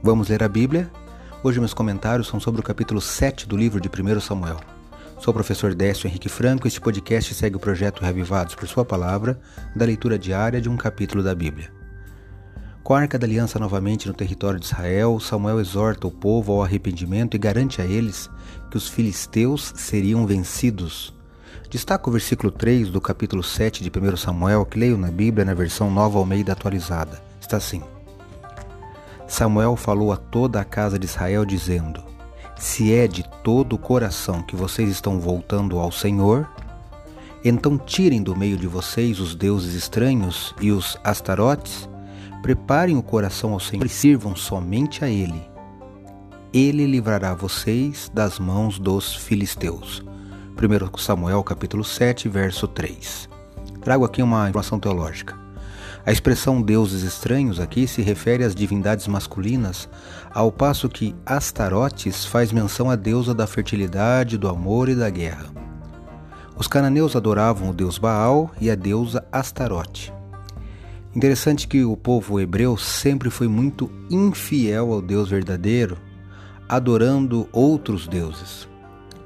Vamos ler a Bíblia? Hoje meus comentários são sobre o capítulo 7 do livro de 1 Samuel. Sou o professor Décio Henrique Franco e este podcast segue o projeto Reavivados por Sua Palavra, da leitura diária de um capítulo da Bíblia. Com a Arca da Aliança novamente no território de Israel, Samuel exorta o povo ao arrependimento e garante a eles que os filisteus seriam vencidos. Destaca o versículo 3 do capítulo 7 de 1 Samuel, que leio na Bíblia na versão Nova Almeida atualizada. Está assim: Samuel falou a toda a casa de Israel, dizendo: Se é de todo o coração que vocês estão voltando ao Senhor, então tirem do meio de vocês os deuses estranhos e os astarotes Preparem o coração ao Senhor e sirvam somente a Ele. Ele livrará vocês das mãos dos filisteus. 1 Samuel capítulo 7, verso 3. Trago aqui uma informação teológica. A expressão deuses estranhos aqui se refere às divindades masculinas, ao passo que Astarotes faz menção à deusa da fertilidade, do amor e da guerra. Os cananeus adoravam o deus Baal e a deusa Astarote. Interessante que o povo hebreu sempre foi muito infiel ao Deus verdadeiro, adorando outros deuses.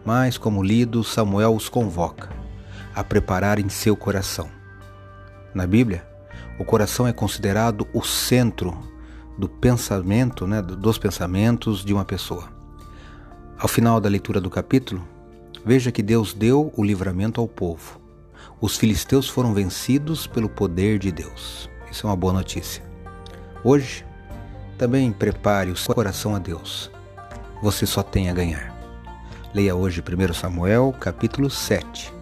Mas, como lido, Samuel os convoca a prepararem seu coração. Na Bíblia, o coração é considerado o centro do pensamento, né, dos pensamentos de uma pessoa. Ao final da leitura do capítulo, veja que Deus deu o livramento ao povo. Os filisteus foram vencidos pelo poder de Deus. Isso é uma boa notícia. Hoje, também prepare o seu coração a Deus. Você só tem a ganhar. Leia hoje 1 Samuel, capítulo 7.